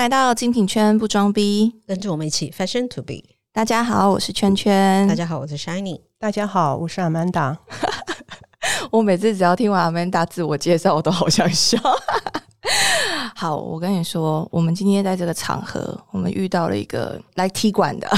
来到精品圈不装逼，跟着我们一起 fashion to be。大家好，我是圈圈。大家好，我是 Shiny。大家好，我是 Amanda。我每次只要听完 Amanda 自我介绍，我都好想笑。好，我跟你说，我们今天在这个场合，我们遇到了一个来踢馆的，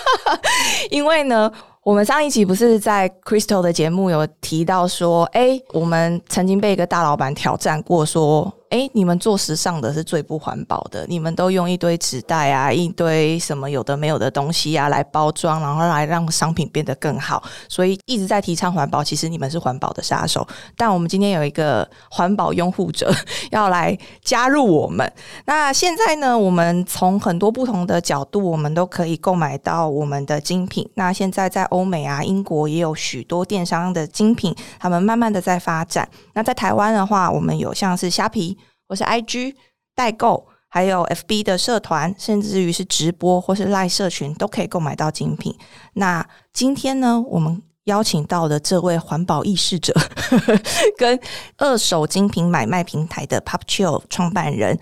因为呢。我们上一期不是在 Crystal 的节目有提到说，哎，我们曾经被一个大老板挑战过，说。哎，你们做时尚的是最不环保的，你们都用一堆纸袋啊，一堆什么有的没有的东西啊来包装，然后来让商品变得更好，所以一直在提倡环保。其实你们是环保的杀手，但我们今天有一个环保拥护者要来加入我们。那现在呢，我们从很多不同的角度，我们都可以购买到我们的精品。那现在在欧美啊、英国也有许多电商的精品，他们慢慢的在发展。那在台湾的话，我们有像是虾皮。或是 IG 代购，还有 FB 的社团，甚至于是直播或是赖社群，都可以购买到精品。那今天呢，我们邀请到的这位环保意识者，跟二手精品买卖平台的 Popchill 创办人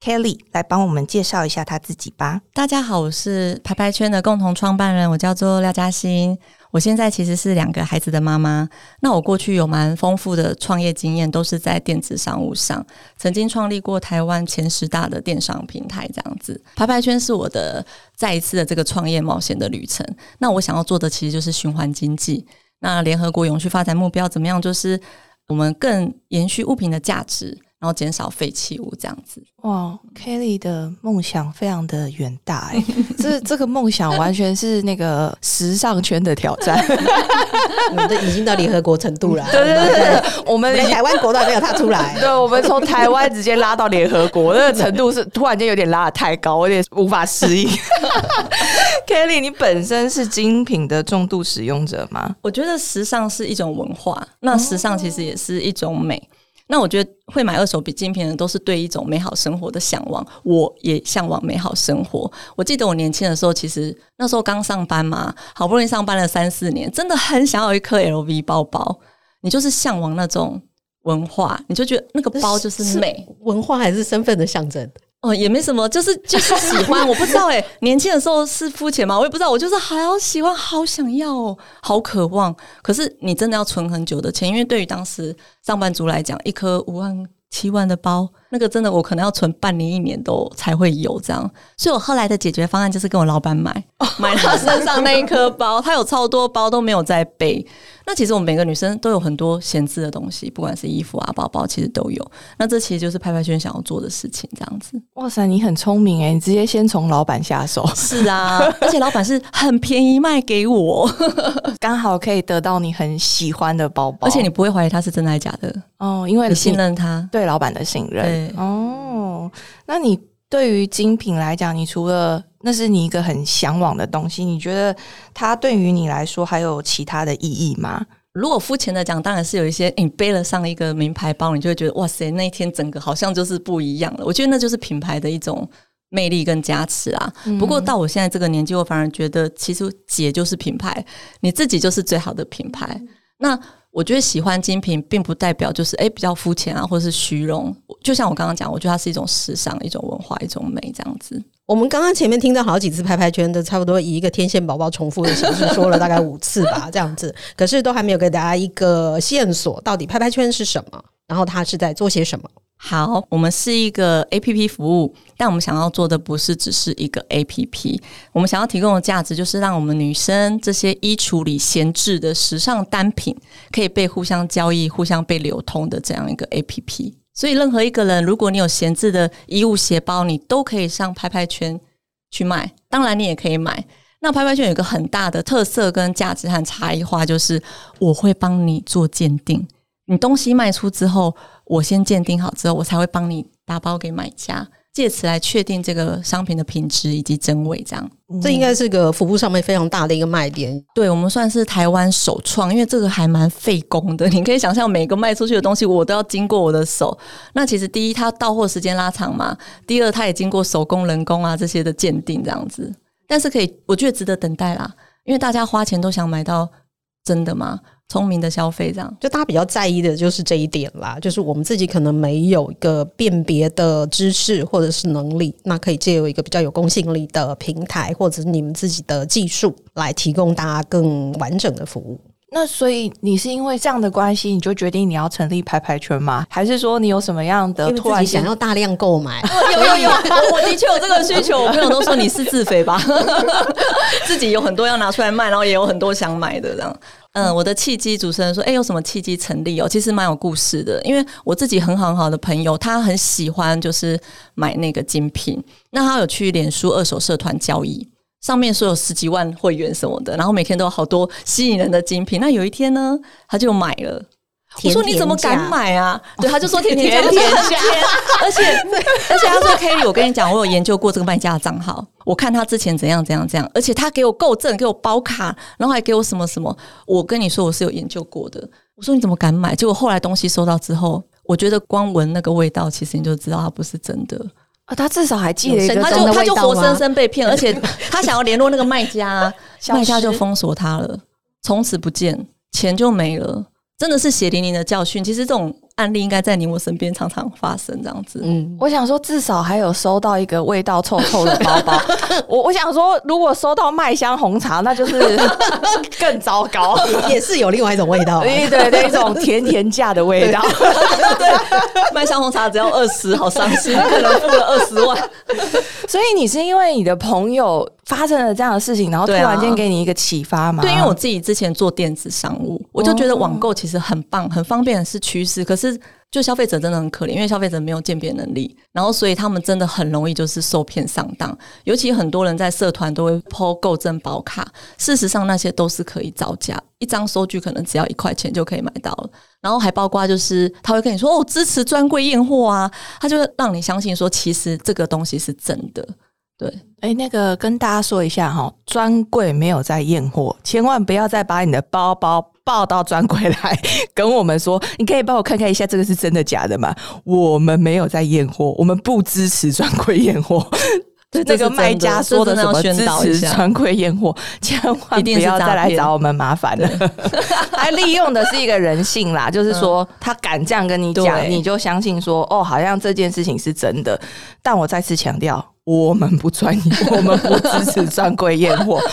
Kelly 来帮我们介绍一下他自己吧。大家好，我是拍拍圈的共同创办人，我叫做廖嘉欣。我现在其实是两个孩子的妈妈。那我过去有蛮丰富的创业经验，都是在电子商务上，曾经创立过台湾前十大的电商平台，这样子。拍拍圈是我的再一次的这个创业冒险的旅程。那我想要做的其实就是循环经济。那联合国永续发展目标怎么样？就是我们更延续物品的价值。然后减少废弃物，这样子。哇，Kelly 的梦想非常的远大哎，这这个梦想完全是那个时尚圈的挑战。我们都已经到联合国程度了。对对对，我们台湾国都还没有踏出来。对，我们从台湾直接拉到联合国，那个程度是突然间有点拉的太高，我有点无法适应。Kelly，你本身是精品的重度使用者吗？我觉得时尚是一种文化，那时尚其实也是一种美。那我觉得会买二手比精品的都是对一种美好生活的向往，我也向往美好生活。我记得我年轻的时候，其实那时候刚上班嘛，好不容易上班了三四年，真的很想要一颗 LV 包包。你就是向往那种文化，你就觉得那个包就是美，文化还是身份的象征。哦，也没什么，就是就是喜欢，我不知道哎，年轻的时候是肤浅吗？我也不知道，我就是好喜欢，好想要，哦，好渴望。可是你真的要存很久的钱，因为对于当时上班族来讲，一颗五万、七万的包，那个真的我可能要存半年、一年都才会有这样。所以我后来的解决方案就是跟我老板买，买他身上那一颗包，他有超多包都没有在背。那其实我们每个女生都有很多闲置的东西，不管是衣服啊、包包，其实都有。那这其实就是拍拍圈想要做的事情，这样子。哇塞，你很聪明哎，你直接先从老板下手。是啊，而且老板是很便宜卖给我，刚好可以得到你很喜欢的包包，而且你不会怀疑他是真的还是假的哦，因为你信任他，对老板的信任。哦，那你对于精品来讲，你除了那是你一个很向往的东西，你觉得它对于你来说还有其他的意义吗？如果肤浅的讲，当然是有一些，你背了上一个名牌包，你就会觉得哇塞，那一天整个好像就是不一样了。我觉得那就是品牌的一种魅力跟加持啊。不过到我现在这个年纪，我反而觉得其实姐就是品牌，你自己就是最好的品牌。那我觉得喜欢精品，并不代表就是哎比较肤浅啊，或者是虚荣。就像我刚刚讲，我觉得它是一种时尚、一种文化、一种美这样子。我们刚刚前面听到好几次拍拍圈的，差不多以一个天线宝宝重复的形式说了大概五次吧，这样子。可是都还没有给大家一个线索，到底拍拍圈是什么，然后它是在做些什么。好，我们是一个 A P P 服务，但我们想要做的不是只是一个 A P P，我们想要提供的价值就是让我们女生这些衣橱里闲置的时尚单品，可以被互相交易、互相被流通的这样一个 A P P。所以，任何一个人，如果你有闲置的衣物、鞋包，你都可以上拍拍圈去卖。当然，你也可以买。那拍拍圈有一个很大的特色跟价值和差异化，就是我会帮你做鉴定。你东西卖出之后，我先鉴定好之后，我才会帮你打包给买家。借此来确定这个商品的品质以及真伪，这样这应该是个服务上面非常大的一个卖点。对我们算是台湾首创，因为这个还蛮费工的。你可以想象，每个卖出去的东西，我都要经过我的手。那其实第一，它到货时间拉长嘛；第二，它也经过手工、人工啊这些的鉴定，这样子。但是可以，我觉得值得等待啦，因为大家花钱都想买到。真的吗？聪明的消费这样。就大家比较在意的就是这一点啦，就是我们自己可能没有一个辨别的知识或者是能力，那可以借由一个比较有公信力的平台，或者是你们自己的技术来提供大家更完整的服务。那所以你是因为这样的关系，你就决定你要成立拍拍圈吗？还是说你有什么样的突然想要大量购买，有 有有，我我的确有这个需求。我朋友都说你是自肥吧，自己有很多要拿出来卖，然后也有很多想买的这样。嗯，我的契机主持人说，哎、有什么契机成立哦？其实蛮有故事的，因为我自己很好很好的朋友，他很喜欢就是买那个精品，那他有去脸书二手社团交易。上面说有十几万会员什么的，然后每天都有好多吸引人的精品。那有一天呢，他就买了。我说你怎么敢买啊？对，他就说甜甜价，甜甜价 甜 而且而且他说 Kelly，我跟你讲，我有研究过这个卖家的账号，我看他之前怎样怎样怎样，而且他给我购证，给我包卡，然后还给我什么什么。我跟你说我是有研究过的。我说你怎么敢买？结果后来东西收到之后，我觉得光闻那个味道，其实你就知道它不是真的。啊，他至少还记得一个有他就他就活生生被骗，而且他想要联络那个卖家，卖家就封锁他了，从此不见，钱就没了。真的是血淋淋的教训。其实这种案例应该在你我身边常常发生，这样子。嗯，我想说，至少还有收到一个味道臭臭的包包。我我想说，如果收到麦香红茶，那就是 更糟糕。也是有另外一种味道啊。对 对对，一种甜甜价的味道。对，麦香红茶只要二十，好伤心，可能付了二十万。所以你是因为你的朋友发生了这样的事情，然后突然间给你一个启发吗？对，因为我自己之前做电子商务，我就觉得网购其实很棒、很方便，是趋势。可是就消费者真的很可怜，因为消费者没有鉴别能力，然后所以他们真的很容易就是受骗上当。尤其很多人在社团都会抛购证保卡，事实上那些都是可以造假，一张收据可能只要一块钱就可以买到了。然后还包括就是他会跟你说哦，支持专柜验货啊，他就让你相信说其实这个东西是真的。对，哎，那个跟大家说一下哈，专柜没有在验货，千万不要再把你的包包抱到专柜来跟我们说，你可以帮我看看一下这个是真的假的吗？我们没有在验货，我们不支持专柜验货。对那个卖家说的什么支持专柜验货，千万不要再来找我们麻烦了。他 利用的是一个人性啦，就是说他敢这样跟你讲，你就相信说哦，好像这件事情是真的。但我再次强调，我们不专业，我们不支持专柜验货。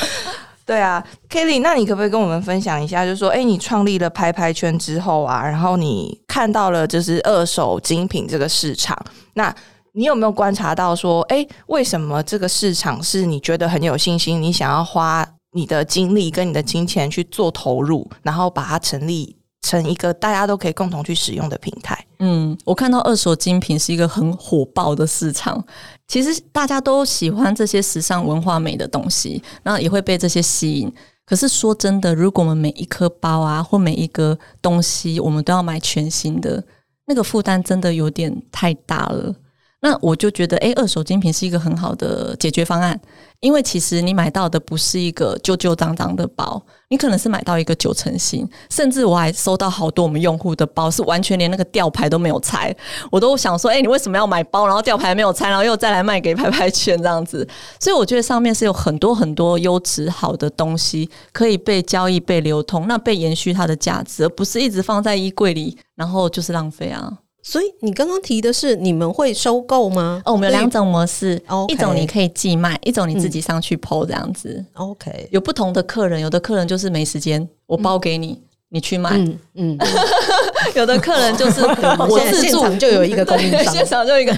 对啊，Kelly，那你可不可以跟我们分享一下，就是说，哎，你创立了拍拍圈之后啊，然后你看到了就是二手精品这个市场，那你有没有观察到说，哎，为什么这个市场是你觉得很有信心，你想要花你的精力跟你的金钱去做投入，然后把它成立成一个大家都可以共同去使用的平台？嗯，我看到二手精品是一个很火爆的市场。其实大家都喜欢这些时尚文化美的东西，那也会被这些吸引。可是说真的，如果我们每一颗包啊，或每一个东西，我们都要买全新的，那个负担真的有点太大了。那我就觉得，诶，二手精品是一个很好的解决方案，因为其实你买到的不是一个旧旧脏脏的包，你可能是买到一个九成新，甚至我还收到好多我们用户的包是完全连那个吊牌都没有拆，我都想说，诶，你为什么要买包，然后吊牌没有拆，然后又再来卖给拍拍圈这样子？所以我觉得上面是有很多很多优质好的东西可以被交易、被流通，那被延续它的价值，而不是一直放在衣柜里，然后就是浪费啊。所以你刚刚提的是你们会收购吗？哦，我们有两种模式一种你可以寄卖，一种你自己上去剖这样子。OK，有不同的客人，有的客人就是没时间，我包给你，你去卖；嗯嗯，有的客人就是 我现场就有一个供应商现场就有一个。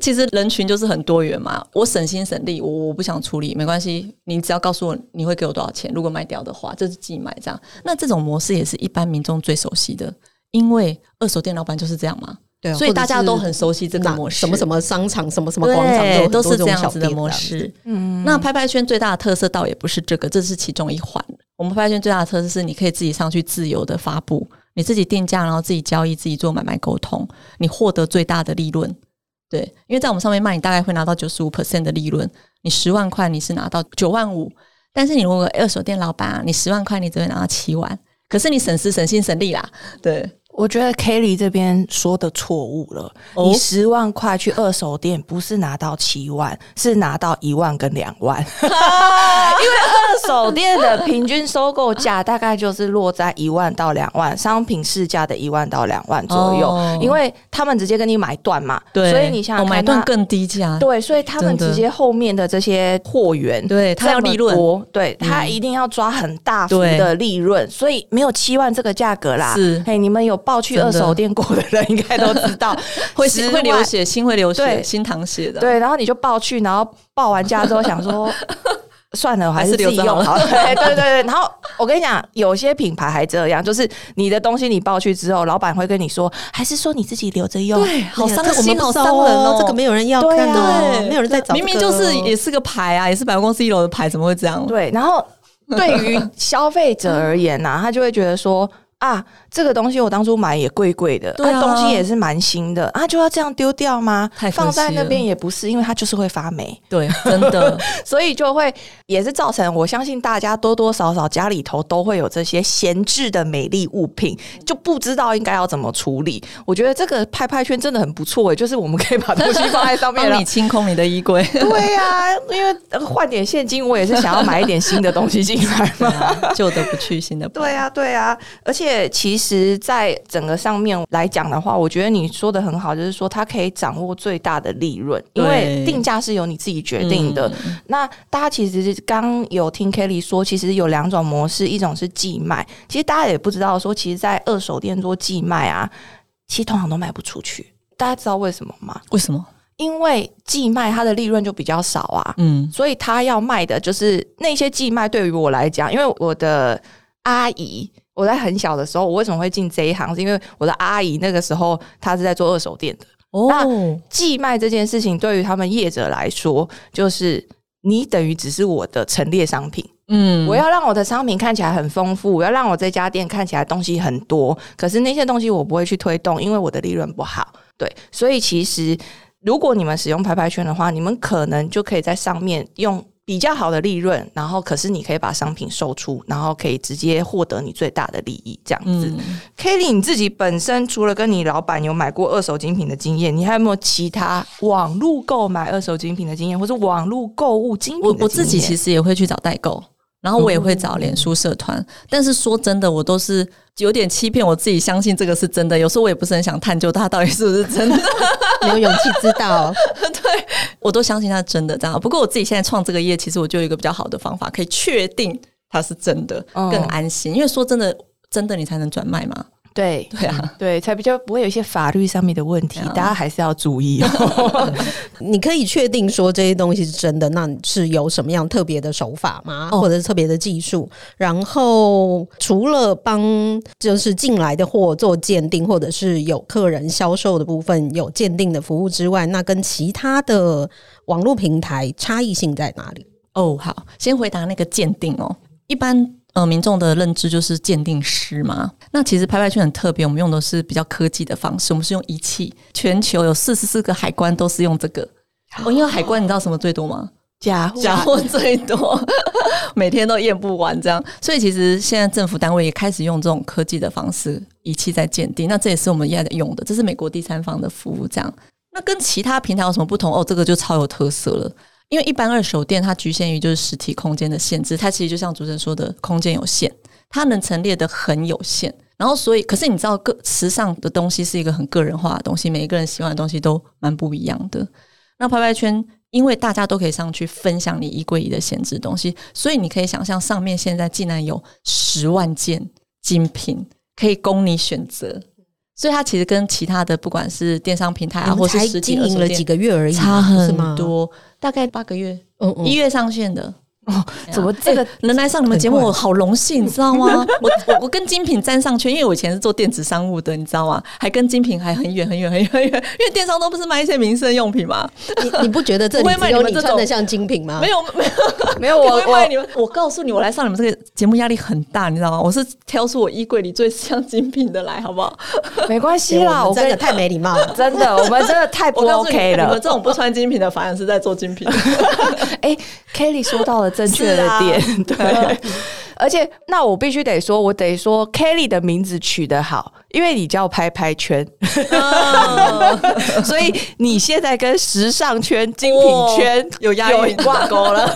其实人群就是很多元嘛，我省心省力，我我不想处理，没关系，你只要告诉我你会给我多少钱，如果卖掉的话，这是寄卖这样。那这种模式也是一般民众最熟悉的，因为二手店老板就是这样嘛。对啊，所以大家都很熟悉这个模式什么什么商场、什么什么广场，对，都是这样子的模式。。嗯，那拍拍圈最大的特色倒也不是这个，这是其中一环。我们拍拍圈最大的特色是你可以自己上去自由的发布，你自己定价，然后自己交易，自己做买卖沟通，你获得最大的利润。对，因为在我们上面卖，你大概会拿到九十五 percent 的利润。你十万块，你是拿到九万五，但是你如果二手店老板啊，你十万块，你只会拿到七万。可是你省时省心省力啦，对，我觉得 Kelly 这边说的错误了。哦你十万块去二手店，不是拿到七万，是拿到一万跟两万。因为二手店的平均收购价大概就是落在一万到两万，商品市价的一万到两万左右。哦因为他们直接跟你买断嘛，对，所以你想买断更低价，对，所以他们直接后面的这些货源，对他要利润对他一定要抓很大幅的利润，所以没有七万这个价格啦。是嘿，你们有报去二手店过的人应该都知道，会10会流。血，心会流血，心淌血的。对，然后你就抱去，然后报完价之后想说。算了，我还是自己用好了。对对对对，然后我跟你讲，有些品牌还这样，就是你的东西你抱去之后，老板会跟你说，还是说你自己留着用。对，好伤心，好伤人哦。这个没有人要对看对没有人在找明明就是也是个牌啊，也是百货公司一楼的牌，怎么会这样？对，然后对于消费者而言呐、他就会觉得说啊，这个东西我当初买也贵贵的，东西也是蛮新的啊，就要这样丢掉吗？放在那边也不是，因为它就是会发霉，对，真的，所以就会也是造成我相信大家多多少少家里头都会有这些闲置的美丽物品，就不知道应该要怎么处理。我觉得这个拍拍圈真的很不错诶，就是我们可以把东西放在上面帮你。清空你的衣柜。对呀、因为呃换点现金，我也是想要买一点新的东西进来嘛。旧的不去，新的不来对呀，对呀，而且其实，在整个上面来讲的话，我觉得你说的很好，就是说它可以掌握最大的利润，因为定价是由你自己决定的。嗯那大家其实刚有听 Kelly 说，其实有两种模式，一种是寄卖，其实大家也不知道说，其实，在二手店做寄卖啊，其实通常都卖不出去。大家知道为什么吗？为什么？因为寄卖它的利润就比较少啊，嗯，所以他要卖的就是那些寄卖。对于我来讲，因为我的阿姨，我在很小的时候，我为什么会进这一行？是因为我的阿姨那个时候她是在做二手店的。哦，寄卖这件事情对于他们业者来说，就是你等于只是我的陈列商品。嗯我要让我的商品看起来很丰富，我要让我这家店看起来东西很多，可是那些东西我不会去推动，因为我的利润不好。对，所以其实如果你们使用拍拍圈的话，你们可能就可以在上面用比较好的利润，然后可是你可以把商品售出，然后可以直接获得你最大的利益，这样子。嗯 Kelly，你自己本身除了跟你老板有买过二手精品的经验，你还有没有其他网络购买二手精品的经验，或是网络购物精品？我我自己其实也会去找代购，然后我也会找脸书社团，但是说真的，我都是有点欺骗我自己，相信这个是真的。有时候我也不是很想探究它到底是不是真的，没有勇气知道。对我都相信它是真的这样。不过我自己现在创这个业，其实我就有一个比较好的方法，可以确定它是真的，嗯更安心。因为说真的，真的你才能转卖嘛。对对啊，对，才比较不会有一些法律上面的问题，啊大家还是要注意哦。你可以确定说这些东西是真的，那是有什么样特别的手法吗？哦或者是特别的技术？然后除了帮就是进来的货做鉴定，或者是有客人销售的部分有鉴定的服务之外，那跟其他的网络平台差异性在哪里？哦，好，先回答那个鉴定哦。一般呃民众的认知就是鉴定师嘛，那其实拍拍圈很特别，我们用的是比较科技的方式，我们是用仪器，全球有四十四个海关都是用这个。哦，因为海关你知道什么最多吗？假货假货最多，每天都验不完这样。所以其实现在政府单位也开始用这种科技的方式仪器在鉴定，那这也是我们现在用的，这是美国第三方的服务这样。那跟其他平台有什么不同？哦，这个就超有特色了。因为一般二手店它局限于就是实体空间的限制，它其实就像主持人说的，空间有限，它能陈列的很有限。然后所以，可是你知道，个时尚的东西是一个很个人化的东西，每一个人喜欢的东西都蛮不一样的。那拍拍圈，因为大家都可以上去分享你衣柜里的闲置东西，所以你可以想象上面现在竟然有十万件精品可以供你选择。所以它其实跟其他的不管是电商平台啊，或是实体经营了几个月而已，差很。多，大概八个月，嗯嗯一月上线的。怎么这个能来上你们节目，我好荣幸，你知道吗？我我我跟精品沾上圈，因为我以前是做电子商务的，你知道吗？还跟精品还很远很远很远很远，因为电商都不是卖一些民生用品嘛。你你不觉得这里不会卖只有你穿的像精品吗？没有 没有，没有我我我会卖你们。我告诉你，我来上你们这个节目压力很大，你知道吗？我是挑出我衣柜里最像精品的来，好不好？没关系啦，我们真的太没礼貌了。真的，我们真的太不 OK 了你们这。种不穿精品的，反而是在做精品。哎 Kelly 说到了正确的点，对。而且，那我必须得说，我得说 Kelly 的名字取得好，因为你叫拍拍圈，所以你现在跟时尚圈、精品圈有压力挂钩了。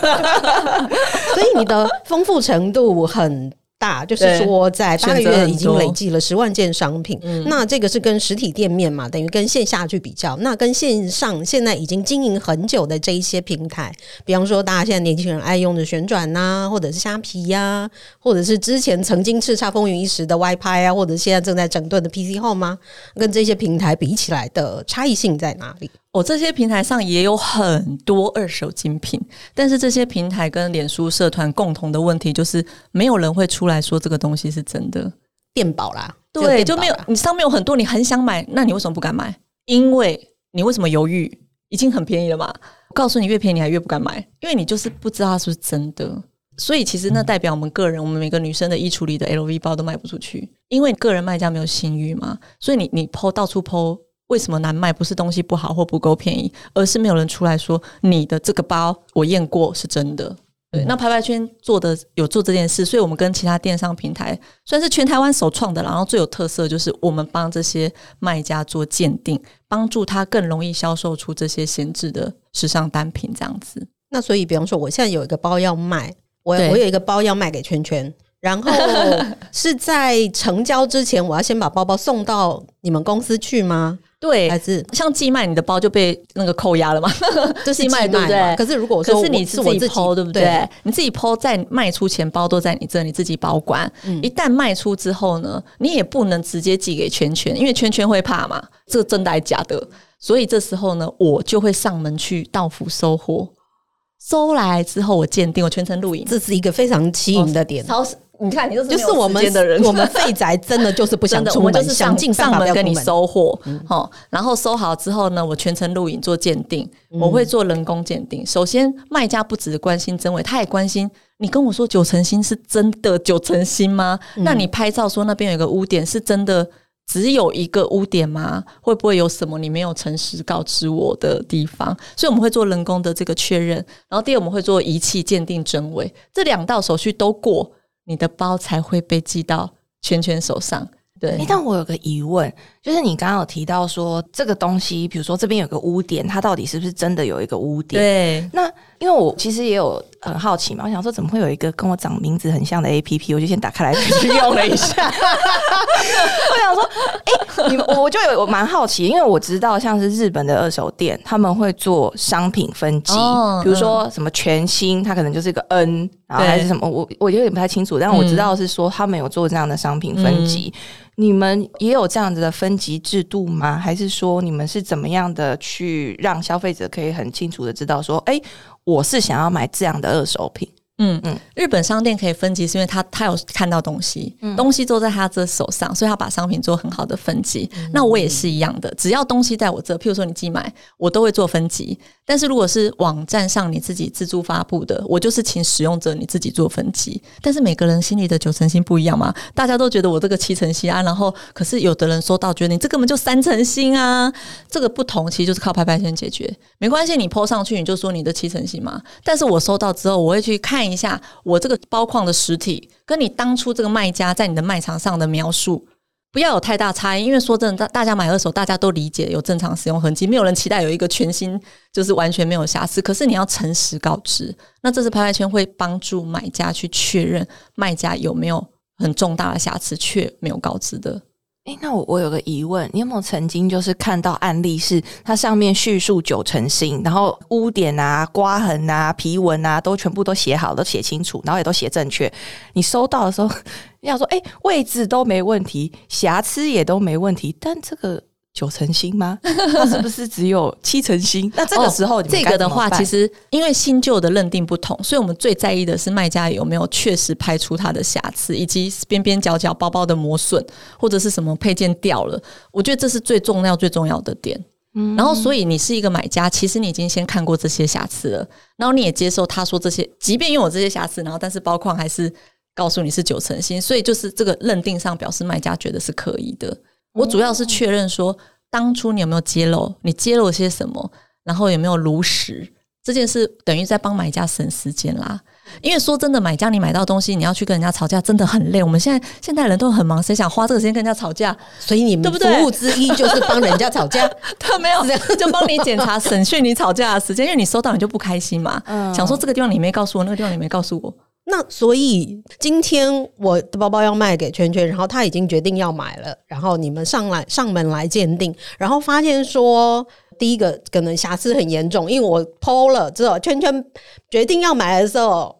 所以你的丰富程度很。大就是说，在八个月已经累计了十万件商品。那这个是跟实体店面嘛，等于跟线下去比较。那跟线上现在已经经营很久的这一些平台，比方说大家现在年轻人爱用的旋转呐，或者是虾皮呀，或者是之前曾经叱咤风云一时的 Y 拍啊，或者现在正在整顿的 PC Home 吗？跟这些平台比起来的差异性在哪里？我这些平台上也有很多二手精品，但是这些平台跟脸书社团共同的问题就是，没有人会出来说这个东西是真的电宝啦。对，就没有你上面有很多你很想买，那你为什么不敢买？因为你为什么犹豫？已经很便宜了嘛。我告诉你，越便宜你还越不敢买，因为你就是不知道它是不是真的。所以其实那代表我们个人，我们每个女生的衣橱里的 LV 包都卖不出去，因为个人卖家没有信誉嘛。所以你你抛到处抛。为什么难卖？不是东西不好或不够便宜，而是没有人出来说你的这个包我验过是真的。对，那拍拍圈做的有做这件事，所以我们跟其他电商平台算是全台湾首创的，然后最有特色就是我们帮这些卖家做鉴定，帮助他更容易销售出这些闲置的时尚单品这样子。那所以，比方说，我现在有一个包要卖，我我有一个包要卖给圈圈。然后是在成交之前，我要先把包包送到你们公司去吗？对，还是像寄卖你的包就被那个扣押了嘛？就是寄卖对不对？可是如果可是你是我自己抛对不对？你自己抛在卖出前，包都在你这，你自己保管。一旦卖出之后呢，你也不能直接寄给圈圈，因为圈圈会怕嘛，这个真的还是假的？所以这时候呢，我就会上门去到府收货，收来之后我鉴定，我全程录影，这是一个非常吸引的点。你看，你就是就是我们的人，我们废宅真的就是不想出门，就是想尽上门跟你收货，好，然后收好之后呢，我全程录影做鉴定，我会做人工鉴定。首先，卖家不只关心真伪，他也关心你跟我说九成新是真的九成新吗？那你拍照说那边有个污点是真的只有一个污点吗？会不会有什么你没有诚实告知我的地方？所以我们会做人工的这个确认，然后第二我们会做仪器鉴定真伪，这两道手续都过。你的包才会被寄到圈圈手上。对，但我有个疑问，就是你刚刚有提到说这个东西，比如说这边有个污点，它到底是不是真的有一个污点？对，那因为我其实也有很好奇嘛，我想说怎么会有一个跟我长名字很像的 A P P，我就先打开来 去用了一下。我想说，哎，你们我就有我蛮好奇，因为我知道像是日本的二手店，他们会做商品分级，比如说什么全新，它可能就是一个 N，然后还是什么，我我有点不太清楚，但我知道是说他们有做这样的商品分级。你们也有这样子的分分级制度吗？还是说你们是怎么样的去让消费者可以很清楚的知道说，哎，我是想要买这样的二手品？嗯嗯，日本商店可以分级，是因为他他有看到东西，东西都在他这手上，所以他把商品做很好的分级。那我也是一样的，只要东西在我这，譬如说你寄买，我都会做分级。但是如果是网站上你自己自助发布的，我就是请使用者你自己做分级。但是每个人心里的九成新不一样嘛，大家都觉得我这个七成新啊，然后可是有的人收到觉得你这根本就三成新啊，这个不同其实就是靠拍拍先解决。没关系，你 po 上去你就说你的七成新嘛。但是我收到之后，我会去看一下我这个包框的实体跟你当初这个卖家在你的卖场上的描述。不要有太大差异，因为说真的，大大家买二手，大家都理解有正常使用痕迹，没有人期待有一个全新就是完全没有瑕疵。可是你要诚实告知，那这次拍卖圈会帮助买家去确认卖家有没有很重大的瑕疵却没有告知的。哎，那我我有个疑问，你有没有曾经就是看到案例是它上面叙述九成新，然后污点啊、刮痕啊、皮纹啊都全部都写好，都写清楚，然后也都写正确。你收到的时候，要说，哎，位置都没问题，瑕疵也都没问题，但这个。九成新吗？那是不是只有 七成新？那这个时候，这个的话，其实因为新旧的认定不同，所以我们最在意的是卖家有没有确实拍出它的瑕疵，以及边边角角、包包的磨损，或者是什么配件掉了。我觉得这是最重要、最重要的点。嗯，然后所以你是一个买家，其实你已经先看过这些瑕疵了，然后你也接受他说这些，即便拥有这些瑕疵，然后但是包框还是告诉你是九成新，所以就是这个认定上表示卖家觉得是可以的。我主要是确认说，当初你有没有揭露？你揭露些什么？然后有没有如实？这件事等于在帮买家省时间啦。因为说真的，买家你买到东西，你要去跟人家吵架，真的很累。我们现在现代人都很忙，谁想花这个时间跟人家吵架？所以你们服务之一就是帮人家吵架。他没有，就帮你检查、审讯你吵架的时间，因为你收到你就不开心嘛。嗯想说这个地方你没告诉我，那个地方你没告诉我，那所以今天我的包包要卖给圈圈，然后他已经决定要买了，然后你们上来上门来鉴定，然后发现说第一个可能瑕疵很严重，因为我剖了之后，圈圈决定要买的时候。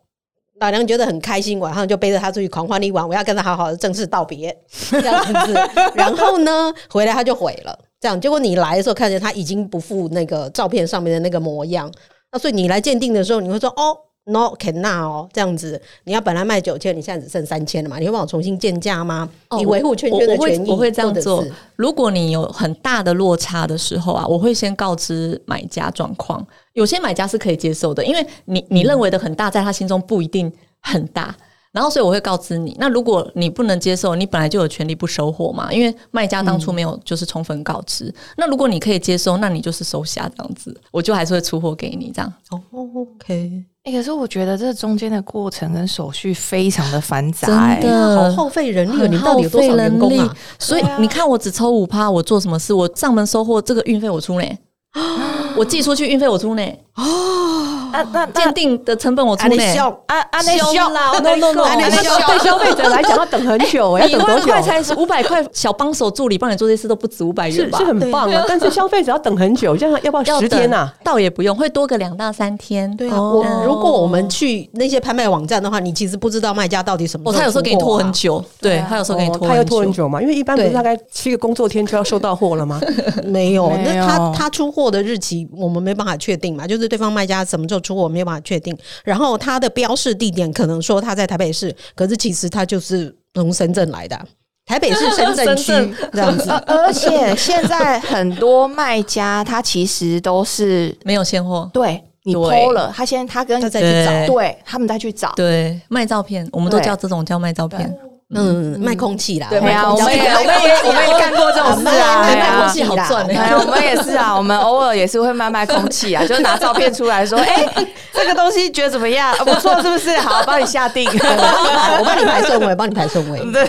老娘觉得很开心，晚上就背着他出去狂欢一晚，我要跟他好好的正式道别，这样子。然后呢，回来他就毁了，这样。结果你来的时候，看见他已经不复那个照片上面的那个模样，那所以你来鉴定的时候，你会说哦，no can now 哦，这样子，你要本来卖九千，你现在只剩三千了嘛？你会帮我重新建价吗？哦你维护圈圈的我我会权益，我会这样做。如果你有很大的落差的时候啊，我会先告知买家状况。有些买家是可以接受的，因为你你认为的很大，在他心中不一定很大。然后，所以我会告知你。那如果你不能接受，你本来就有权利不收货嘛，因为卖家当初没有就是充分告知。那如果你可以接受，那你就是收下这样子，我就还是会出货给你这样。哦，OK，哎、可是我觉得这中间的过程跟手续非常的繁杂、真哎的好耗费人力你们到底有多少人工啊？所以你看，我只抽五趴，我做什么事？我上门收货，这个运费我出呢。我寄出去运费我出呢，那那那鉴定的成本我出呢。啊啊啊那凶笑啦那 no, no, no 那对消费者来讲要等很久哎，要一万等多久？块才五百块，小帮手助理帮你做这些事都不止五百元吧？是是很棒啊，但是消费者要等很久，这样要不要要十天呐？倒也不用，会多个两到三天。对啊，哦我如果我们去那些拍卖网站的话，你其实不知道卖家到底什么哦，时候他有时候给你拖很久，对啊他有时候给你拖哦他要拖很很。久嘛，因为一般不是大概七个工作天就要收到货了吗？没有那他他出货的日期我们没办法确定嘛，就是对方卖家什么时候出货没有办法确定。然后他的标示地点可能说他在台北市，可是其实他就是从深圳来的啊，台北市深圳区深这样子。而且现在很多卖家他其实都是没有现货，对你偷了，他先他跟他再去找对他们再去找。对，卖照片，我们都叫这种叫卖照片。嗯，卖空气啦，对啊，我们也我们也我们也干过这种事啊，卖对啊空气好赚哎，我们也是啊，我们偶尔也是会卖卖空气啊，就是拿照片出来说，哎、这个东西觉得怎么样？啊不错，是不是？好，帮你下定。我帮你排顺位，帮你排顺位。对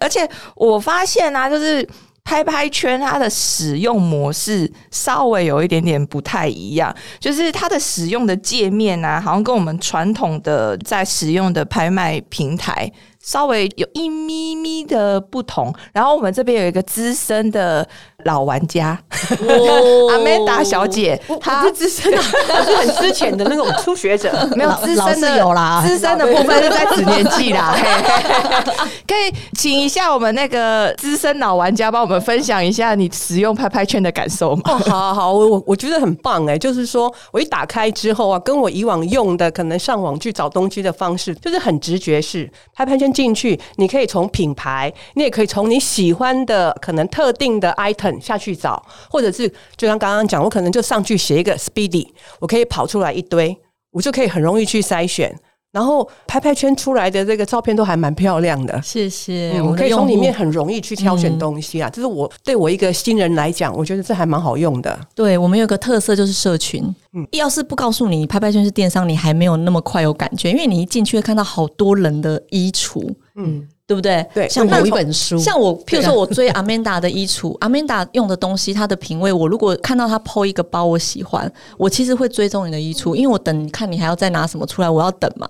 而且我发现啊，就是拍拍圈它的使用模式稍微有一点点不太一样，就是它的使用的界面啊，好像跟我们传统的在使用的拍卖平台。稍微有一咪咪的不同，然后我们这边有一个资深的老玩家，阿美达小姐，她是资深的，她是很之前的那种初学者。没有资深的有啦资深的部分是在指年纪啦。可以请一下我们那个资深老玩家帮我们分享一下你使用拍拍圈的感受吗？哦，好好好，我我我觉得很棒哎，就是说我一打开之后啊，跟我以往用的可能上网去找东西的方式，就是很直觉式。拍拍圈进去，你可以从品牌，你也可以从你喜欢的可能特定的 item 下去找，或者是就像刚刚讲，我可能就上去写一个 speedy，我可以跑出来一堆，我就可以很容易去筛选。然后拍拍圈出来的这个照片都还蛮漂亮的，谢谢，嗯，我可以从里面很容易去挑选东西啊。这是我对我一个新人来讲，我觉得这还蛮好用的。对我们有个特色就是社群，嗯，要是不告诉你拍拍圈是电商，你还没有那么快有感觉，因为你一进去会看到好多人的衣橱，嗯，对不对？对，像那某一本书，像我，譬如说我追 Amanda 的衣橱，Amanda 用的东西，她的品味，我如果看到她 PO 一个包我喜欢，我其实会追踪你的衣橱，因为我等看你还要再拿什么出来，我要等嘛。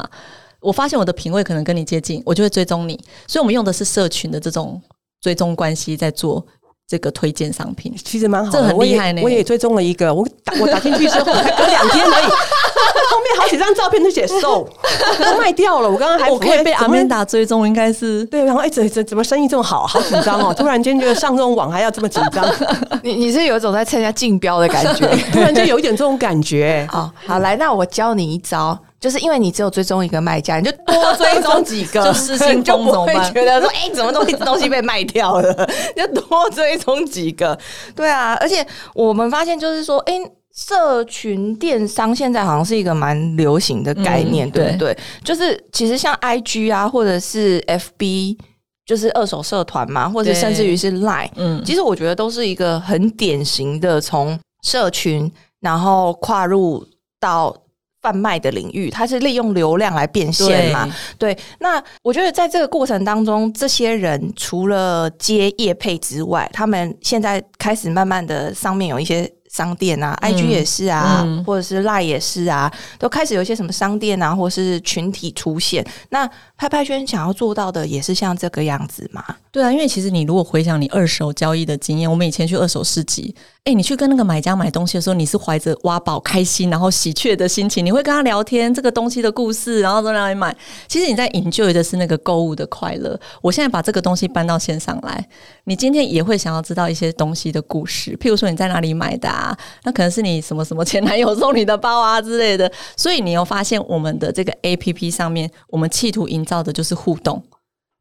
我发现我的品味可能跟你接近，我就会追踪你，所以我们用的是社群的这种追踪关系在做这个推荐商品。其实蛮好的，这很我也厉害呢我也追踪了一个，我打我打进去之后，才隔两天而已，后面好几张照片都写售，都卖掉了。我刚刚还我可以被怎么 Amanda 追踪，应该是对，然后哎，怎怎怎么生意这么好，好紧张哦！突然间觉得上这种网还要这么紧张，你你是有一种在参加竞标的感觉。突然间有一点这种感觉。好好来，那我教你一招，就是因为你只有追踪一个卖家，你就 多追踪几个，就失心你 就不会疯怎么办？觉得说，哎、怎么东西东西被卖掉了，你就多追踪几个。对啊，而且我们发现就是说，哎、社群电商现在好像是一个蛮流行的概念，嗯对。不对？就是其实像 IG 啊，或者是 FB，就是二手社团嘛，或者甚至于是 Line，嗯，其实我觉得都是一个很典型的从社群然后跨入到贩卖的领域，它是利用流量来变现嘛？对。那我觉得在这个过程当中，这些人除了接业配之外，他们现在开始慢慢的上面有一些。商店啊，IG 也是啊，或者是 Line 也是啊，都开始有一些什么商店啊，或是群体出现。那拍拍圈想要做到的也是像这个样子嘛？对啊，因为其实你如果回想你二手交易的经验，我们以前去二手市集，哎，你去跟那个买家买东西的时候，你是怀着挖宝开心，然后喜鹊的心情，你会跟他聊天这个东西的故事，然后在那里买。其实你在 enjoy 的是那个购物的快乐。我现在把这个东西搬到线上来，你今天也会想要知道一些东西的故事，譬如说你在哪里买的。啊，那可能是你什么什么前男友送你的包啊之类的，所以你有发现我们的这个 A P P 上面，我们企图营造的就是互动，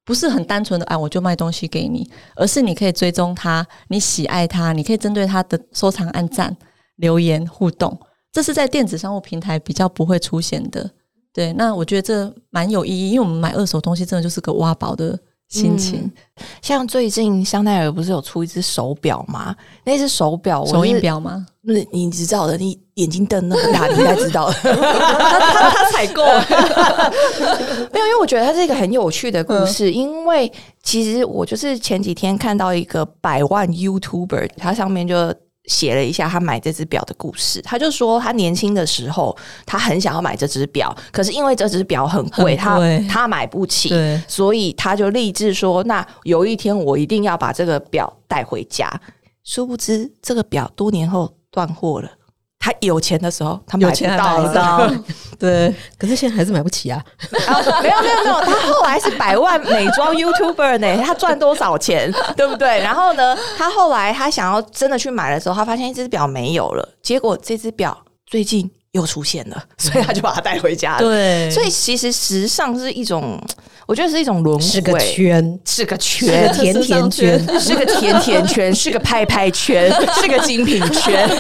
不是很单纯的啊，我就卖东西给你，而是你可以追踪他，你喜爱他，你可以针对他的收藏、按赞、留言互动，这是在电子商务平台比较不会出现的。对，那我觉得这蛮有意义，因为我们买二手东西真的就是个挖宝的。心情，像最近香奈儿不是有出一只手表吗？那只手表，手印表吗？不是，你知道的，你眼睛瞪那么大，你应该知道。他他采购 没有？因为我觉得它是一个很有趣的故事，因为其实我就是前几天看到一个百万 YouTuber，它上面就。写了一下他买这只表的故事，他就说他年轻的时候，他很想要买这只表，可是因为这只表很贵，他他买不起，所以他就立志说，那有一天我一定要把这个表带回家。殊不知，这个表多年后断货了。他有钱的时候，他买不到了。对，可是现在还是买不起啊。没有没有没有，他后来是百万美妆 YouTuber 呢，他赚多少钱，对不对？然后呢，他后来他想要真的去买的时候，他发现一只表没有了，结果这只表最近。又出现了，所以他就把它带回家了。对，所以其实时尚是一种，我觉得是一种轮回，是个圈，是个圈，甜甜圈，是个甜甜圈，是个拍拍圈，是个精品圈。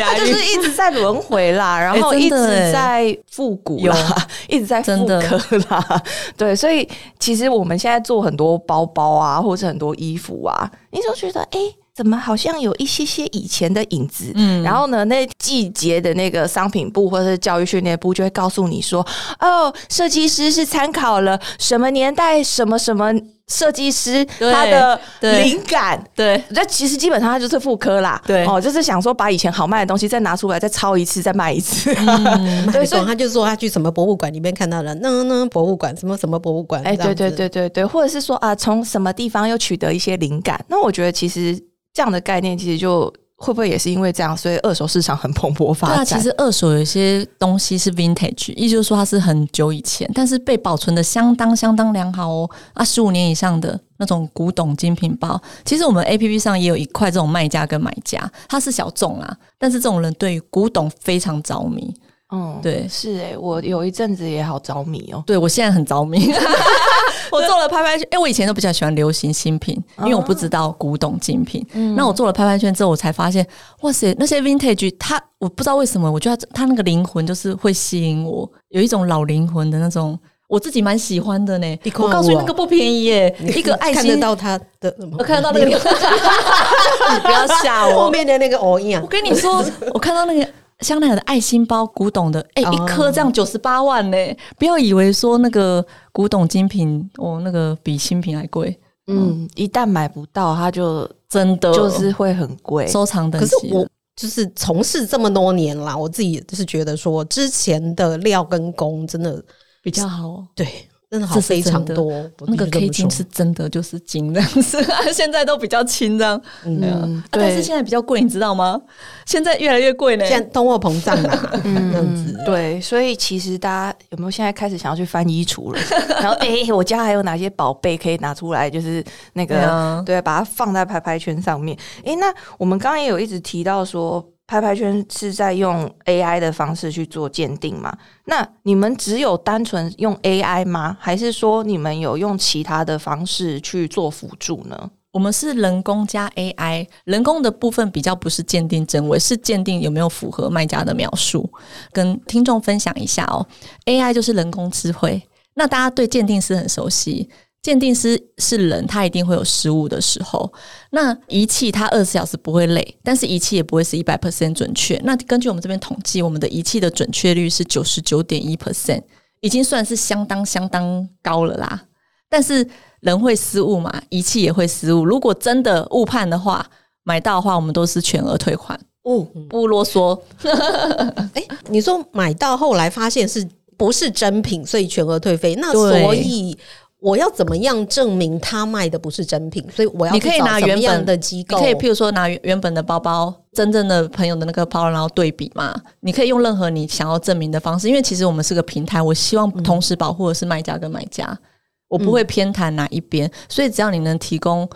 它就是一直在轮回啦，然后一直在复古啦，一直在复刻啦。对，所以其实我们现在做很多包包啊，或者很多衣服啊，你就觉得哎。怎么好像有一些些以前的影子？嗯，然后呢，那季节的那个商品部或者是教育训练部就会告诉你说：“哦，设计师是参考了什么年代什么什么设计师他的灵感。”对，那其实基本上他就是复刻啦。对，哦，就是想说把以前好卖的东西再拿出来，再抄一次，再卖一次。对，所以他就说他去什么博物馆里面看到了那那博物馆什么什么博物馆。哎，对对对对对，或者是说啊，从什么地方又取得一些灵感？那我觉得其实。这样的概念其实就会不会也是因为这样，所以二手市场很蓬勃发展。其实二手有些东西是 vintage，意思就是说它是很久以前，但是被保存的相当相当良好哦。啊，十五年以上的那种古董精品包，其实我们 A P P 上也有一块这种卖家跟买家，他是小众啊，但是这种人对于古董非常着迷。嗯，对，是诶，我有一阵子也好着迷哦。对我现在很着迷。我做了拍拍圈，哎，我以前都比较喜欢流行新品，因为我不知道古董精品。那我做了拍拍圈之后，我才发现，哇塞，那些 vintage，它我不知道为什么，我觉得它那个灵魂就是会吸引我，有一种老灵魂的那种，我自己蛮喜欢的呢。我告诉你，那个不便宜耶，一个爱心看得到它的，我看得到那个，你不要吓我，后面的那个哦一样。我跟你说，我看到那个。香奈儿的爱心包，古董的，哎，一颗这样九十八万呢！不要以为说那个古董精品，哦，那个比新品还贵。嗯，一旦买不到，它就真的就是会很贵。收藏的，可是我就是从事这么多年啦，我自己就是觉得说，之前的料跟工真的比较好。对。真的好非常多，那个 K 金是真的就是金这样子，现在都比较轻这样，嗯，但是现在比较贵，你知道吗？现在越来越贵呢，现在通货膨胀啊，这样子，对，所以其实大家有没有现在开始想要去翻衣橱了？然后，哎，我家还有哪些宝贝可以拿出来？就是那个，对，把它放在拍拍圈上面。哎，那我们刚刚也有一直提到说。拍拍圈是在用 AI 的方式去做鉴定吗？那你们只有单纯用 AI 吗？还是说你们有用其他的方式去做辅助呢？我们是人工加 AI，人工的部分比较不是鉴定真伪，是鉴定有没有符合卖家的描述。跟听众分享一下哦，AI 就是人工智慧。那大家对鉴定师很熟悉，鉴定师是人，他一定会有失误的时候。那仪器它二十四小时不会累，但是仪器也不会是一百 percent 准确。那根据我们这边统计，我们的仪器的准确率是九十九点一 percent，已经算是相当相当高了啦。但是人会失误嘛，仪器也会失误。如果真的误判的话，买到的话，我们都是全额退款。哦，不啰嗦，哎，你说买到后来发现是不是真品，所以全额退费？那对所以我要怎么样证明他卖的不是真品？所以我要你可以拿原本的机构？你可以譬如说拿原原本的包包，真正的朋友的那个包，然后对比嘛。你可以用任何你想要证明的方式，因为其实我们是个平台，我希望同时保护的是卖家跟买家，我不会偏袒哪一边。所以只要你能提供，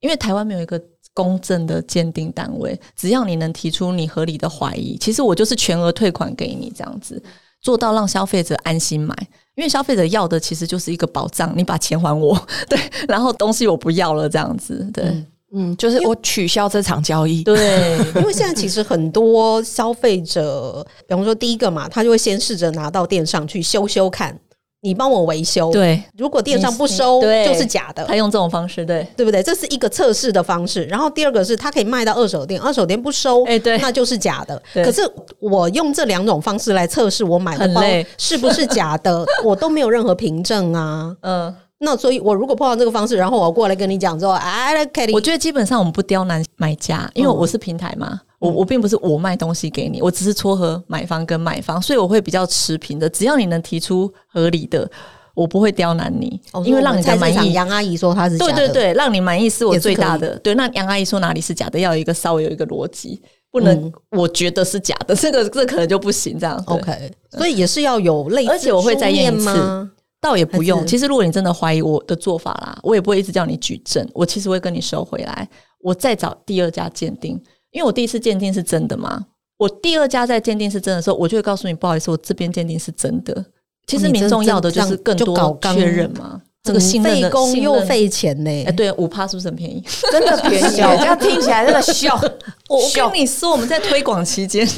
因为台湾没有一个公正的鉴定单位，只要你能提出你合理的怀疑，其实我就是全额退款给你，这样子做到让消费者安心买。因为消费者要的其实就是一个保障，你把钱还我，对，然后东西我不要了，这样子，对。嗯，就是我取消这场交易。对，因为现在其实很多消费者，比方说第一个嘛，他就会先试着拿到店上去修修看，你帮我维修。，对，如果电商不收，对就是假的他。用这种方式，对，对不对？这是一个测试的方式。然后第二个是，他可以卖到二手店，二手店不收，哎对那就是假的。可是我用这两种方式来测试我买的包是不是假的，我都没有任何凭证啊。嗯，那所以，我如果碰到这个方式，然后我过来跟你讲说，哎 k a t 我觉得基本上我们不刁难买家，因为我是平台嘛，我我并不是我卖东西给你，我只是撮合买方跟卖方，所以我会比较持平的，只要你能提出合理的，我不会刁难你，因为让你菜市场的满意。杨阿姨说她是对对对，让你满意是我最大的。对，那杨阿姨说哪里是假的，要有一个稍微有一个逻辑，不能、嗯我觉得是假的，这个这可能就不行。这样 OK，所以也是要有类似，而且我会再验一次吗？倒也不用。其实如果你真的怀疑我的做法啦，我也不会一直叫你举证，我其实会跟你收回来，我再找第二家鉴定，因为我第一次鉴定是真的嘛，我第二家在鉴定是真的时候，我就会告诉你，不好意思，我这边鉴定是真的。其实民众要的就是更多刚确认嘛，这个信任的费工信任又费钱呢、哎，对，五趴是不是很便宜？真的便宜，这样听起来真的笑。我跟你说，我们在推广期间，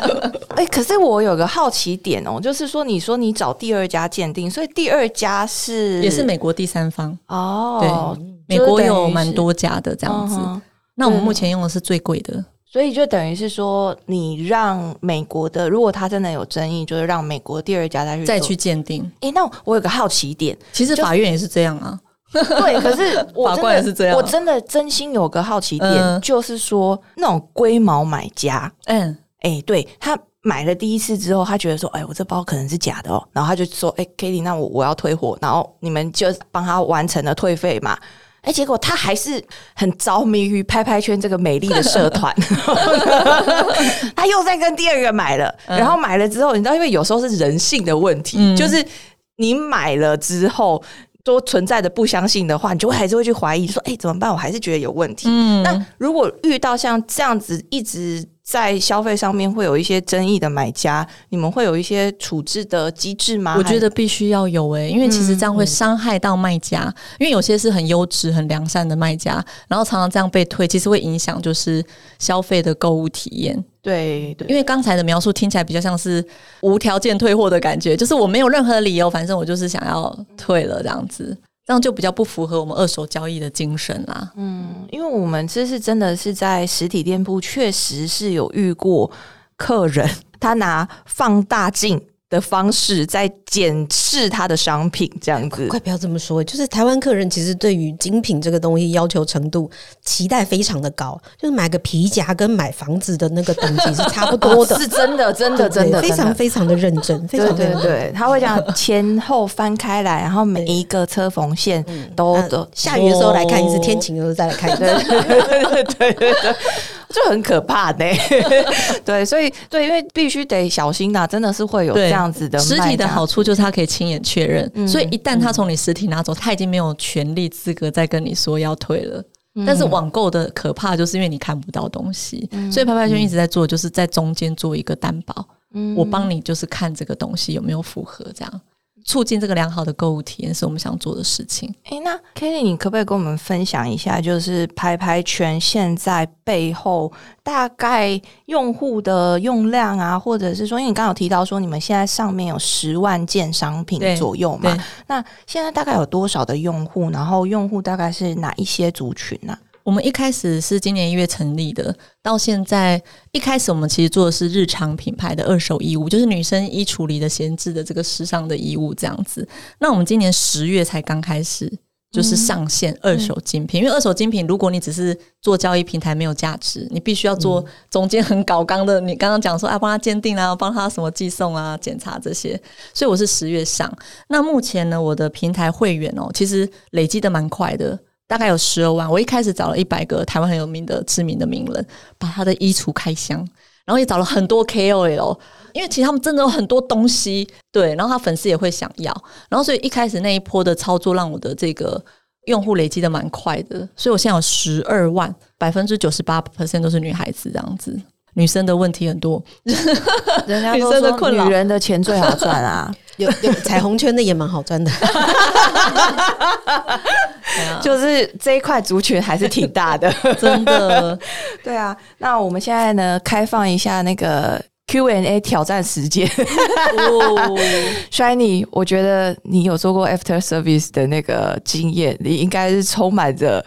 哎、可是我有个好奇点哦，就是说，你说你找第二家鉴定，所以第二家是也是美国第三方，哦，对美国有蛮多家的这样子。那我们目前用的是最贵的，所以就等于是说，你让美国的，如果他真的有争议，就是让美国第二家再去做再去。鉴定。哎、那我有个好奇点，其实法院也是这样啊，对，可是我法官也是这样我真的真心有个好奇点，嗯就是说那种龟毛买家，嗯，哎、对他买了第一次之后，他觉得说，哎、我这包可能是假的哦，然后他就说，哎、k a t i e 那我我要退货，然后你们就帮他完成了退费嘛。哎，结果他还是很着迷于拍拍圈这个美丽的社团，他又在跟第二个买了，然后买了之后，你知道，因为有时候是人性的问题，嗯就是你买了之后。都存在着不相信的话，你就会还是会去怀疑，说：“哎、怎么办？我还是觉得有问题。嗯那如果遇到像这样子一直在消费上面会有一些争议的买家，你们会有一些处置的机制吗？我觉得必须要有诶、因为其实这样会伤害到卖家，因为有些是很优质、很良善的卖家，然后常常这样被退，其实会影响就是消费的购物体验。对对，因为刚才的描述听起来比较像是无条件退货的感觉，就是我没有任何理由，反正我就是想要退了这样子，这样就比较不符合我们二手交易的精神啦。嗯，因为我们这是真的是在实体店铺，确实是有遇过客人他拿放大镜的方式在检视他的商品，这样子。快不要这么说，就是台湾客人其实对于精品这个东西要求程度期待非常的高，就是买个皮夹跟买房子的那个等级是差不多的，是真的，真的，真的，非常非常的认真，非对常对对，他会这样 前后翻开来，然后每一个车缝线都都下雨的时候来看一次，天晴的时候再来看一次。对对对对对，就很可怕呢。对，所以对，因为必须得小心呐、真的是会有对这样子的实体的好处就是它可以亲眼确认，嗯所以一旦他从你实体拿走，他已经没有权利资格再跟你说要退了。嗯但是网购的可怕就是因为你看不到东西，所以拍拍圈一直在做，就是在中间做一个担保，嗯我帮你就是看这个东西有没有符合这样。促进这个良好的购物体验是我们想做的事情。诶，那 Kelly，你可不可以跟我们分享一下，就是拍拍圈现在背后大概用户的用量啊，或者是说，因为你刚刚有提到说你们现在上面有十万件商品左右嘛，那现在大概有多少的用户？然后用户大概是哪一些族群呢、我们一开始是今年一月成立的，到现在一开始我们其实做的是日常品牌的二手衣物，就是女生衣橱里的闲置的这个时尚的衣物这样子。那我们今年十月才刚开始。就是上线二手精品，因为二手精品，如果你只是做交易平台没有价值，你必须要做中间很搞纲的。你刚刚讲说啊，帮他鉴定啊，帮他什么寄送啊、检查这些，所以我是十月上。那目前呢，我的平台会员哦，其实累积的蛮快的，大概有十二万。我一开始找了一百个台湾很有名的知名的名人，把他的衣橱开箱，然后也找了很多 KOL，因为其实他们真的有很多东西，对，然后他粉丝也会想要，然后所以一开始那一波的操作让我的这个。用户累积的蛮快的，所以我现在有十二万，百分之九十八 percent 都是女孩子这样子，女生的问题很多，人家都 女生的说困扰女人的钱最好赚啊，有有彩虹圈的也蛮好赚的，就是这一块族群还是挺大的。真的。对啊，那我们现在呢，开放一下那个 Q&A 挑战时间。哦 Shiny，我觉得你有做过 After Service 的那个经验，你应该是充满着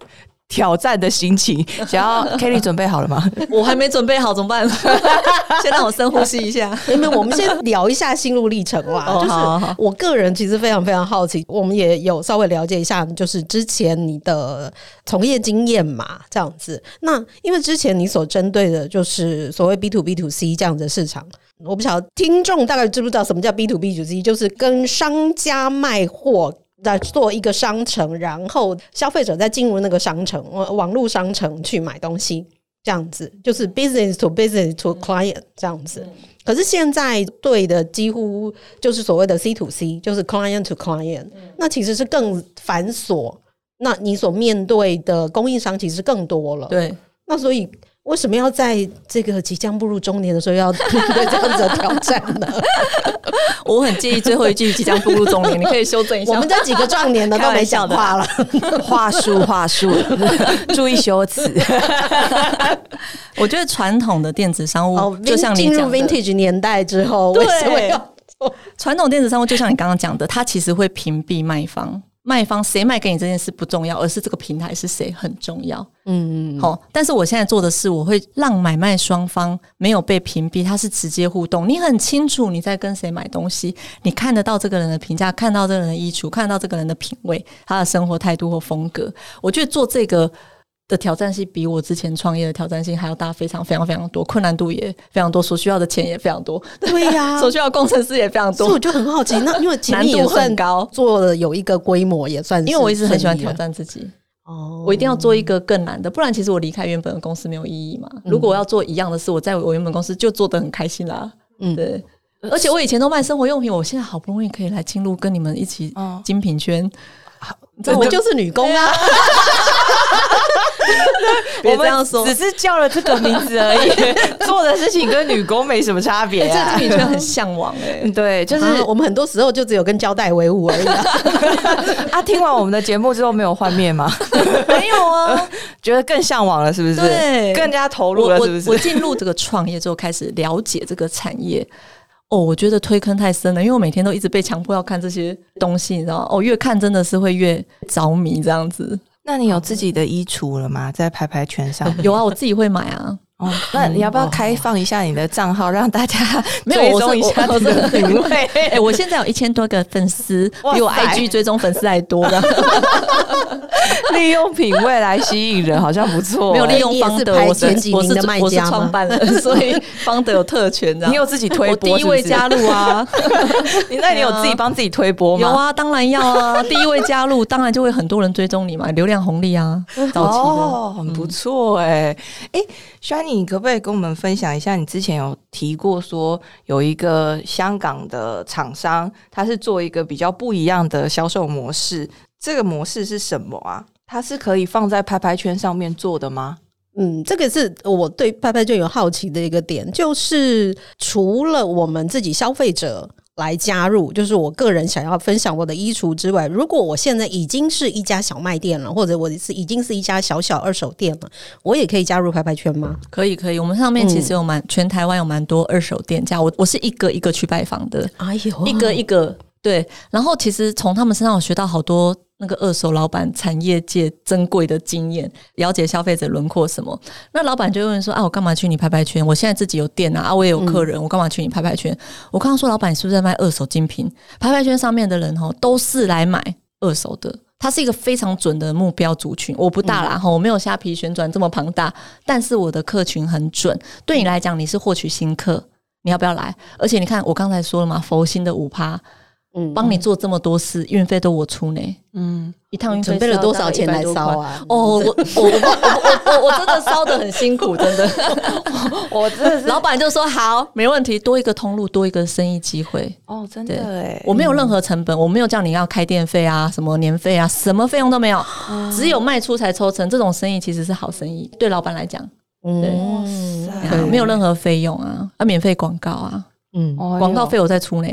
挑战的心情。想要 Kelly 准备好了吗？我还没准备好，怎么办？先让我深呼吸一下。因为我们先聊一下心路历程啦。哦就是好好好我个人其实非常非常好奇，我们也有稍微了解一下，就是之前你的从业经验嘛，这样子。那因为之前你所针对的就是所谓 B to B to C 这样子的市场。我不晓得听众大概知不知道什么叫 B to B to C，就是跟商家卖货。在做一个商城，然后消费者再进入那个商城，网网络商城去买东西，这样子就是 business to business to client 这样子。可是现在对的几乎就是所谓的 C to C，就是 client to client，、那其实是更繁琐。那你所面对的供应商其实更多了。，对，那所以为什么要在这个即将步入中年的时候要面对这样子的挑战呢？我很介意最后一句即将步入中年，你可以修正一下。我们这几个壮年的都没讲话了。话术，话术，注意修辞。我觉得传统的电子商务，哦，就像你进入，vintage 年代之后，为对什么要做？传统电子商务就像你刚刚讲的，它其实会屏蔽卖方。卖方谁卖给你这件事不重要，而是这个平台是谁很重要。嗯，好、但是我现在做的是，我会让买卖双方没有被屏蔽，它是直接互动。你很清楚你在跟谁买东西，你看得到这个人的评价，看到这个人的衣橱，看到这个人的品味，他的生活态度或风格。我觉得做这个的挑战性比我之前创业的挑战性还要大，非常非常非常多，困难度也非常多，所需要的钱也非常多，对呀、所需要的工程师也非常多所以我。就很好奇，那因为 前面难度也算很高做了有一个规模，也算是因为我一直很喜欢挑战自己，哦我一定要做一个更难的，不然其实我离开原本的公司没有意义嘛。如果我要做一样的事，我在我原本公司就做得很开心啦。嗯嗯，对。而且我以前都卖生活用品，我现在好不容易可以来进入跟你们一起嗯精品圈，我们就是女工啊，别这样说只是叫了这个名字而已，做的事情跟女工没什么差别 这。精品圈很向往哎、嗯对，就是啊我们很多时候就只有跟胶带为伍而已啊。啊，听完我们的节目之后没有幻灭吗？没有啊，觉得更向往了，是不是？对更加投入了，我我我是不是？进入这个创业之后，开始了解这个产业。哦，我觉得推坑太深了，因为我每天都一直被强迫要看这些东西，你知道吗？哦，越看真的是会越着迷这样子。那你有自己的衣橱了吗？在拍拍圈上有啊，我自己会买啊。哦，那你要不要开放一下你的账号，让大家 追踪一下你的是品味？哎、我现在有一千多个粉丝，比我塞 IG 追踪粉丝还多的。利用品味来吸引人，好像不错。没有利用方德，我是前几我是名的卖我是家吗创办人，所以方德有特权。你有自己推我播第一位加入啊，你那你有自己帮自己推播吗？有啊，当然要啊，第一位加入，当然就会很多人追踪你嘛，流量红利啊，早期的。哦，很不错哎、哎、n y 你可不可以跟我们分享一下？你之前有提过说有一个香港的厂商，他是做一个比较不一样的销售模式，这个模式是什么啊？它是可以放在拍拍圈上面做的吗？嗯，这个是我对拍拍圈有好奇的一个点，就是除了我们自己消费者来加入，就是我个人想要分享我的衣橱之外，如果我现在已经是一家小卖店了，或者我是已经是一家小小二手店了，我也可以加入拍拍圈吗？可以可以，我们上面其实有蛮、全台湾有蛮多二手店家，我我是一个一个去拜访的，哎呦，一个一个对，然后其实从他们身上我学到好多那个二手老板产业界珍贵的经验，了解消费者轮廓什么。那老板就问说啊，我干嘛去你拍拍圈？我现在自己有店啊，啊我也有客人，我干嘛去你拍拍圈？我刚刚说老板你是不是在卖二手精品？拍拍圈上面的人哦都是来买二手的。它是一个非常准的目标族群，我不大啦哈，我没有虾皮旋转这么庞大，但是我的客群很准。对你来讲，你是获取新客，你要不要来？而且你看，我刚才说了嘛，佛心的五趴，嗯帮你做这么多事，运费都我出呢。嗯，一趟运费准备了多少是要大概100多钱来烧啊？哦，我我我我我真的烧的很辛苦，真的。我真的是老板就说好，没问题，多一个通路，多一个生意机会。哦，真的哎，我没有任何成本，我没有叫你要开店费啊，什么年费啊，什么费用都没有，只有卖出才抽成。这种生意其实是好生意，对老板来讲，嗯，没有任何费用啊，啊，免费广告啊，嗯。广告费我再出呢。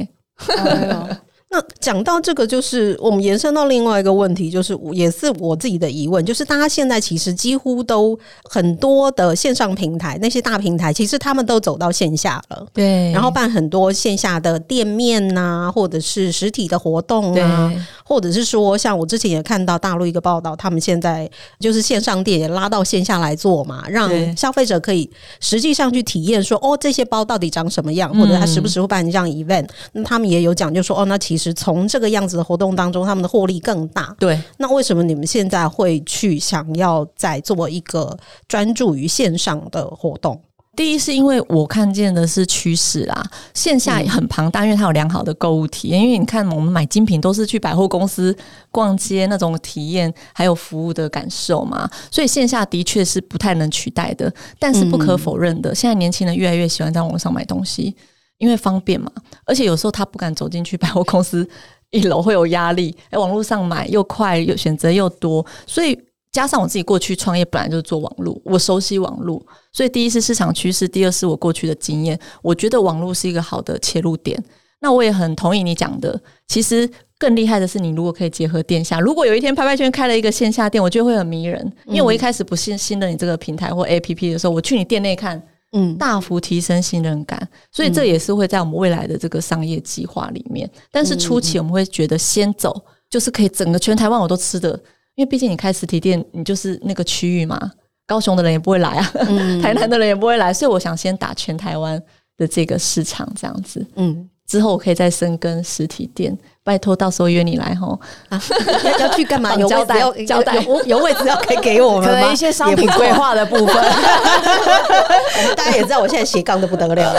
那讲到这个，就是我们延伸到另外一个问题，就是也是我自己的疑问，就是大家现在其实几乎都很多的线上平台，那些大平台，其实他们都走到线下了。对。然后办很多线下的店面呐、或者是实体的活动啊，对或者是说，像我之前也看到大陆一个报道，他们现在就是线上店也拉到线下来做嘛，让消费者可以实际上去体验说，哦，这些包到底长什么样，或者他时不时会办这样 event，、那他们也有讲，就说，哦，那其实从这个样子的活动当中，他们的获利更大。对，那为什么你们现在会去想要再做一个专注于线上的活动？第一是因为我看见的是趋势啊，线下也很庞大，因为它有良好的购物体验。因为你看，我们买精品都是去百货公司逛街那种体验，还有服务的感受嘛，所以线下的确是不太能取代的。但是不可否认的，现在年轻人越来越喜欢在网络上买东西，因为方便嘛，而且有时候他不敢走进去 百货公司一楼会有压力，哎，网络上买又快又选择又多，所以。加上我自己过去创业本来就是做网络，我熟悉网络，所以第一是市场趋势，第二是我过去的经验，我觉得网络是一个好的切入点。那我也很同意你讲的，其实更厉害的是，你如果可以结合店下，如果有一天拍拍圈开了一个线下店，我觉得会很迷人。因为我一开始不信信任你这个平台或 APP 的时候，我去你店内看，嗯，大幅提升信任感，所以这也是会在我们未来的这个商业计划里面。但是初期我们会觉得先走，就是可以整个全台湾我都吃的，因为毕竟你开实体店，你就是那个区域嘛，高雄的人也不会来啊，台南的人也不会来，所以我想先打全台湾的这个市场这样子。嗯，之后我可以再深耕实体店，拜托到时候约你来吼。啊，要 要去干嘛？有位置要胶带有有有位置要可以给我们吗？可能一些商品规划的部分，我 们大家也知道，我现在斜杠的不得了，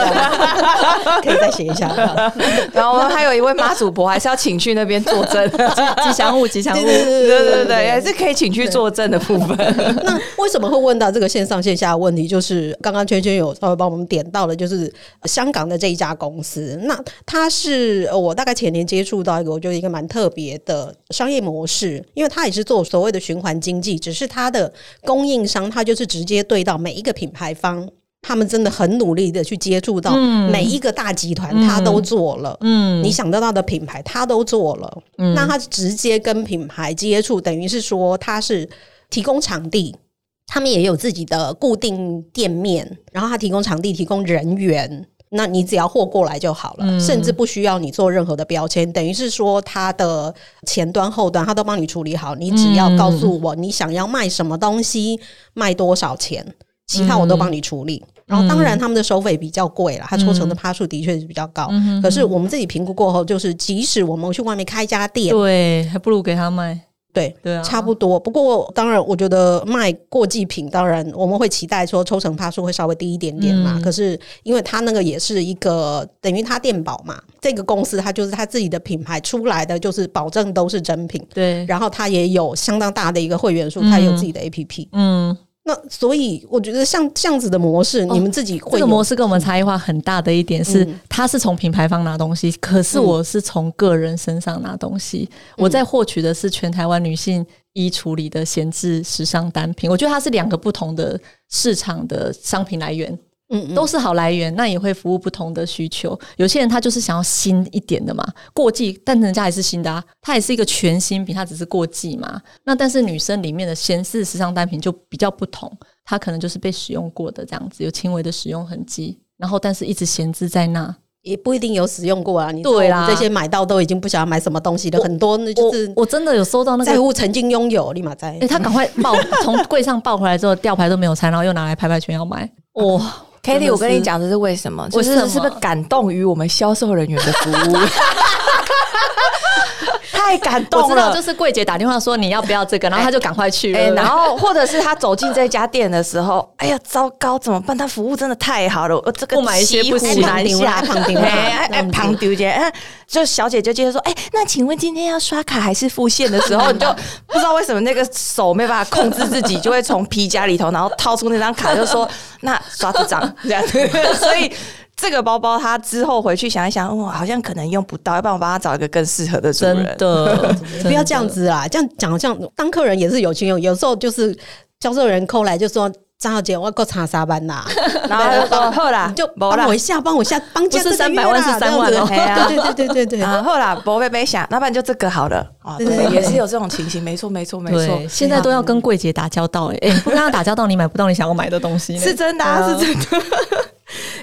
可以再写一下。然后还有一位妈祖婆，还是要请去那边作证。吉祥物，吉祥物。对对对对，也是可以请去作证的部分。那为什么会问到这个线上线下的问题？就是刚刚圈圈有稍微帮我们点到了，就是香港的这一家公司。那它是呃我大概前年接触到一个，我觉得一个蛮特别的商业模式，因为它也是做所谓的循环经济，只是它的供应商，它就是直接对到每一个品牌方。他们真的很努力的去接触到每一个大集团，他都做了。嗯你想得到的品牌，他都做了。那他直接跟品牌接触，等于是说他是提供场地，他们也有自己的固定店面，然后他提供场地，提供人员。那你只要货过来就好了，甚至不需要你做任何的标签，等于是说它的前端后端它都帮你处理好，你只要告诉我你想要卖什么东西，卖多少钱，其他我都帮你处理。然后当然他们的收费比较贵了，它抽成的趴数的确是比较高。可是我们自己评估过后，就是即使我们去外面开一家店，对，还不如给他卖。对对啊差不多。不过当然，我觉得卖过季品，当然我们会期待说抽成趴数会稍微低一点点嘛。嗯可是因为它那个也是一个等于它店保嘛，这个公司它就是它自己的品牌出来的，就是保证都是真品。对，然后它也有相当大的一个会员数，它也有自己的 APP。嗯，那所以我觉得像这样子的模式，你们自己会这个模式跟我们差异化很大的一点是，嗯它是从品牌方拿东西，可是我是从个人身上拿东西，我在获取的是全台湾女性衣橱里的闲置时尚单品。我觉得它是两个不同的市场的商品来源。嗯嗯都是好来源，那也会服务不同的需求。有些人他就是想要新一点的嘛，过季，但人家还是新的啊，它也是一个全新品，它只是过季嘛。那但是女生里面的闲适时尚单品就比较不同，它可能就是被使用过的这样子，有轻微的使用痕迹，然后但是一直闲置在那。也不一定有使用过啊。你对啦这些买到都已经不晓得买什么东西了，很多那就是我我真的有收到那个。在乎曾经拥有，立马在哎、。他赶快抱从柜上抱回来之后，吊牌都没有拆，然后又拿来拍拍圈要买。哇、e 真的我跟你是讲这是为什么？为什么就是是不是感动于我们销售人员的服务？太感我动了，知道就是柜姐打电话说你要不要这个，然后他就赶快去了。哎、然后或者是他走进这家店的时候，哎呀，糟糕，怎么办？他服务真的太好了，我这个不买一些不行骑虎难下，哎哎旁丢姐，哎，就小姐就接着说，哎，那请问今天要刷卡还是付现的时候，你就不知道为什么那个手没办法控制自己，就会从皮夹里头，然后掏出那张卡，就说那刷这张 这样子，所以。这个包包，他之后回去想一想，哇，好像可能用不到，要不然我帮他找一个更适合的主真人。的，不要这样子啦，这样讲这样当客人也是有情有义，有时候就是销售人扣来就说张小姐，我要够差三万 啦，然后他就说：“好啦，你就 帮我一下，帮我一下，帮加不是这个月300万啦是三万哦对对对对对对。啊，后啦博贝贝想，那不然就这个好了。啊，对，也是有这种情形，没错，没错，没错。对，，现在都要跟柜姐打交道哎、哎、不跟她打交道，你买不到你想要买的东西。是真的、啊，是真的。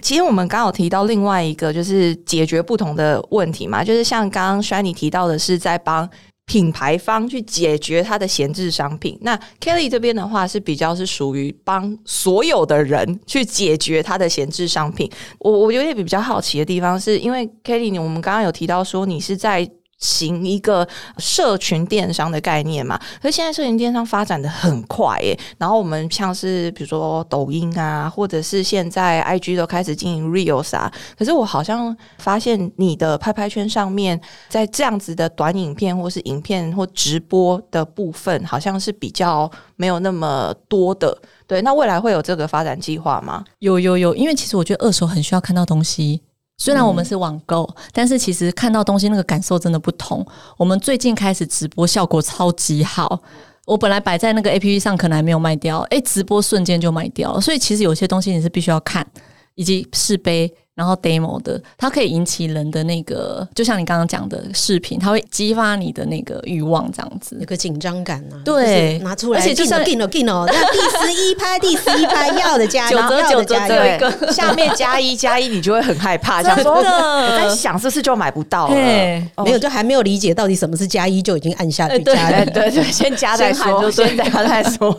其实我们刚好提到另外一个，就是解决不同的问题嘛，就是像刚刚 Shiny 提到的，是在帮品牌方去解决它的闲置商品。那 Kelly 这边的话是比较是属于帮所有的人去解决它的闲置商品。我我有点比较好奇的地方，是因为 Kelly，你我们刚刚有提到说你是在。行一个社群电商的概念嘛，可是现在社群电商发展的很快耶，然后我们像是比如说抖音啊，或者是现在 IG 都开始经营 Reels 啊，可是我好像发现你的拍拍圈上面，在这样子的短影片或是影片或直播的部分，好像是比较没有那么多的。对，那未来会有这个发展计划吗？有有有，因为其实我觉得二手很需要看到东西。虽然我们是网购，但是其实看到东西那个感受真的不同。我们最近开始直播，效果超级好。我本来摆在那个 A P P 上，可能还没有卖掉，诶，直播瞬间就卖掉了。所以其实有些东西你是必须要看，以及试杯，然后 demo 的，它可以引起人的那个，就像你刚刚讲的视频，它会激发你的那个欲望，这样子有。个紧张感呐、啊，对就是拿出来，而且就算进了进了，那第十一拍，第十一拍要的加一，九折要的加九折只有一下面加一加一，你就会很害怕，想说真的我在想是不是就买不到了。没有就还没有理解到底什么是加一，就已经按下去哎对加哎，一。对对，先加再说，先喊就先加再说。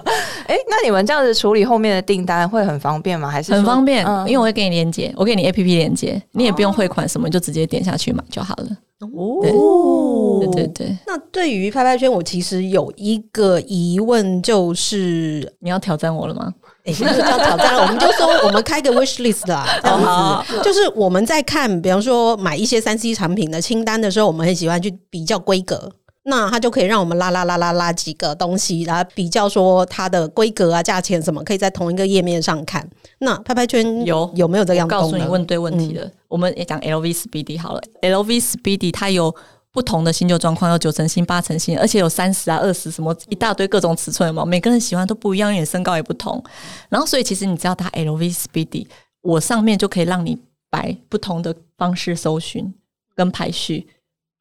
哎，那你们这样子处理后面的订单会很方便吗？还是很方便，嗯因为我会给你连接，我给你 A P P 连接，你也不用汇款什么，你就直接点下去买就好了。哦对对对，那对于拍拍圈，我其实有一个疑问，就是你要挑战我了吗？哎，那个叫挑战了，我们就说我们开个 wish list 啦，这样好子，就是我们在看，比方说买一些三 C 产品的清单的时候，我们很喜欢去比较规格。那它就可以让我们拉拉拉拉拉几个东西，然后比较说它的规格啊、价钱什么，可以在同一个页面上看。那拍拍圈有有没有这样我告诉你？问对问题了。我们也讲 LV Speedy 好了，LV Speedy 它有不同的新旧状况，有九成新、八成新，而且有三十啊、二十什么一大堆各种尺寸嘛，每个人喜欢都不一样，你的身高也不同。然后所以其实你只要打 LV Speedy，我上面就可以让你摆不同的方式搜寻跟排序，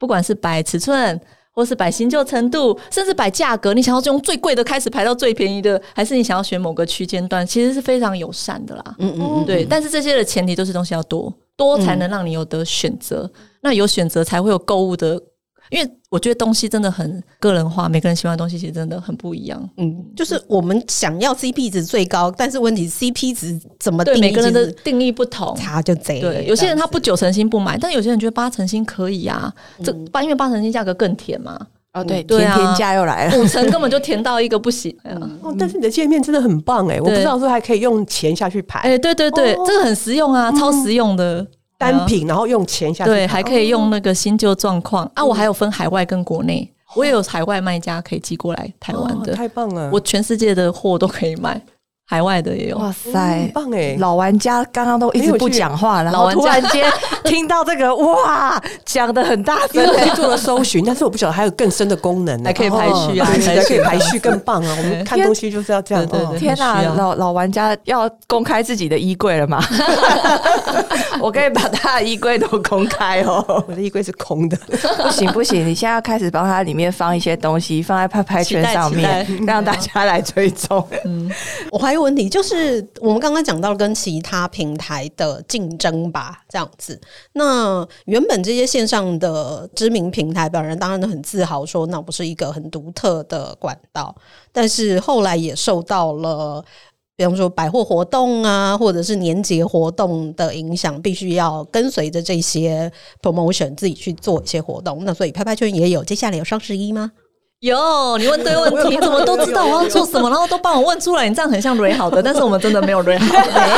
不管是摆尺寸。或是摆新旧程度，甚至摆价格，你想要用最贵的开始排到最便宜的，还是你想要选某个区间段，其实是非常友善的啦。嗯嗯嗯，对，但是这些的前提都是东西要多，多才能让你有得选择。那有选择才会有购物的，因为我觉得东西真的很个人化，每个人喜欢的东西其实真的很不一样。嗯，就是我们想要 CP 值最高，但是问题 CP 值怎么定对，义，每个人的定义不同。差就贼。对，有些人他不九成新不买，但有些人觉得八成新可以啊。这八因为八成新价格更甜嘛，哦，对，对啊甜甜价又来了。五成根本就甜到一个不行。哦，但是你的界面真的很棒哎，我不知道说还可以用钱下去排哎，对对对，哦这个很实用啊，超实用的。单品，然后用钱下去，对，还可以用那个新旧状况啊。我还有分海外跟国内，我也有海外卖家可以寄过来台湾的。哦太棒了！我全世界的货都可以卖。海外的也有。哇嗯塞很，棒哎！老玩家刚刚都一直不讲话，然后老玩家突然间听到这个，哇，讲的很大声去做了搜寻，但是我不晓得还有更深的功能呢，还可以排序啊哦对排序对可以排序更棒啊！我们看东西就是要这样，哦对对对天哪、老老玩家要公开自己的衣柜了吗？我可以把他的衣柜都公开哦。我的衣柜是空的，不行不行，你现在要开始帮他里面放一些东西，放在拍拍圈上面，让大家来追踪。我还有问题，就是我们刚刚讲到跟其他平台的竞争吧，这样子。那原本这些线上的知名平台，本人当然都很自豪说，那不是一个很独特的管道，但是后来也受到了。比方说百货活动啊，或者是年节活动的影响，必须要跟随着这些 promotion 自己去做一些活动。那所以拍拍圈也有，接下来有双十一吗？有，你问对问题，你怎么都知道我要做什么，然后都帮我问出来。你这样很像蕊好的，但是我们真的没有蕊好的。没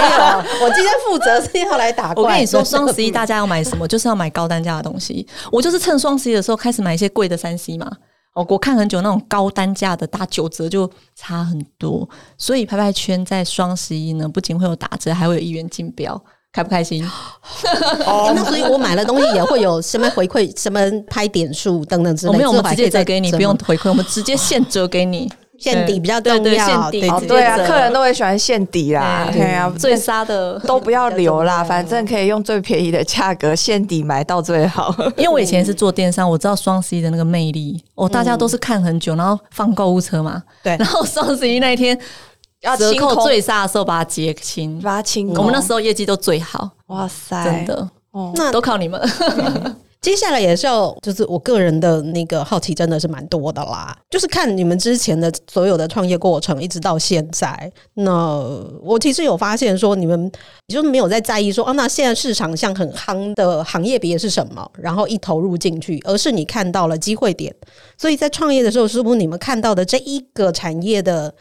有，我今天负责是要来打怪。我跟你说，双十一大家要买什么，就是要买高单价的东西。我就是趁双十一的时候开始买一些贵的三 C 嘛。哦，我看很久那种高单价的打九折就差很多，所以拍拍圈在双十一呢，不仅会有打折，还会有一元竞标，开不开心？欸 那所以我买了东西也会有什么回馈，什么拍点数等等之类。我没有，我们直接折给你，不用回馈，我们直接现折给你。现底比较重对对要。对啊，客人都会喜欢现底啦，对啊，最杀的都不要留啦，反正可以用最便宜的价格现底买到最好。因为我以前是做电商，我知道双十一的那个魅力。哦，大家都是看很久，然后放购物车嘛。对然后双十一那一天要折扣清空最杀的时候把它结清，把它清空。我们那时候业绩都最好，哇塞，真的哦，那都靠你们。接下来也是要，就是我个人的那个好奇真的是蛮多的啦。就是看你们之前的所有的创业过程，一直到现在，那我其实有发现说，你们就是没有在在意说，哦，那现在市场上很夯的行业别是什么，然后一投入进去，而是你看到了机会点。所以在创业的时候，是不是你们看到的这一个产业的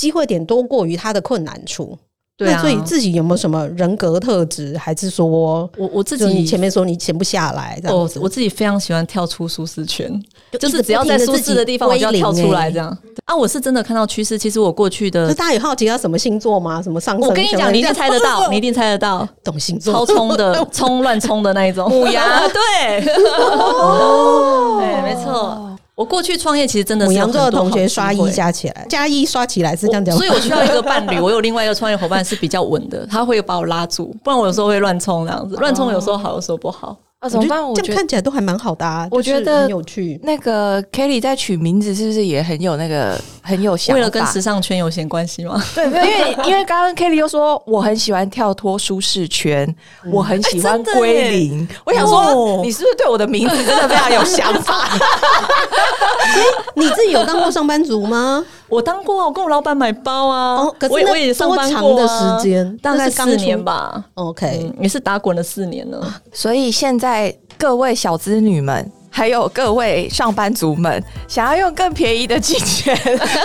机会点多过于他的困难处？对啊那所以自己有没有什么人格特质，还是说我我自己前面说你闲不下来这样子？我我自己非常喜欢跳出舒适圈，就是只要在舒适的地方，我就要跳出来这样。啊，我是真的看到趋势。其实我过去的，就大家有好奇他什么星座吗？什么上升？我跟你讲，你一定猜得到，你一定猜得到，懂星座超冲的，冲乱冲的那一种。虎牙，对，对，没错。我过去创业其实真的是有母羊座的同学刷一加起来，加一刷起来是这样讲，所以我需要一个伴侣，我有另外一个创业伙伴是比较稳的，他会把我拉住，不然我有时候会乱冲这样子，乱冲有时候好，有时候不好。啊，怎么办？我觉得看起来都还蛮好的啊。我觉得很有趣。那个 Kelly 在取名字是不是也很有那个很有想法？为了跟时尚圈有些关系吗？对，没有，因为因为刚刚 Kelly 又说我很喜欢跳脱舒适圈，我很喜欢归耶零。我想说，哦你是不是对我的名字真的非常有想法？你自己有当过上班族吗？我当过啊，我跟我老板买包啊，哦，可是我也上多班长的时间？大概是四年。吧。OK，嗯，也是打滚了四年了。所以现在各位小资女们。还有各位上班族们，想要用更便宜的金钱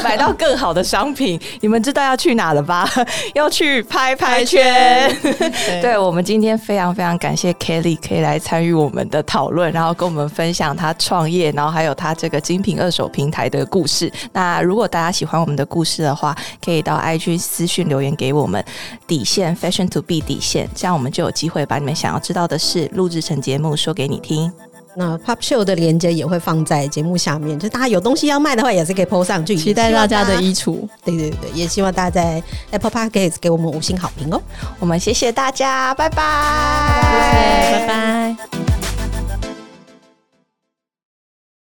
买到更好的商品，你们知道要去哪了吧？要去拍拍圈。对我们今天非常非常感谢 Kelly 可以来参与我们的讨论，然后跟我们分享他创业，然后还有他这个精品二手平台的故事。那如果大家喜欢我们的故事的话，可以到 IG 私讯留言给我们，底线 Fashion to be 底线，这样我们就有机会把你们想要知道的事录制成节目说给你听。那 Pop Show 的链接也会放在节目下面，就大家有东西要卖的话，也是可以 PO 上去。期待大家的衣，橱，对对对，也希望大家在 Apple Podcast 给我们五星好评哦。我们谢谢大家，拜拜，谢谢，拜拜。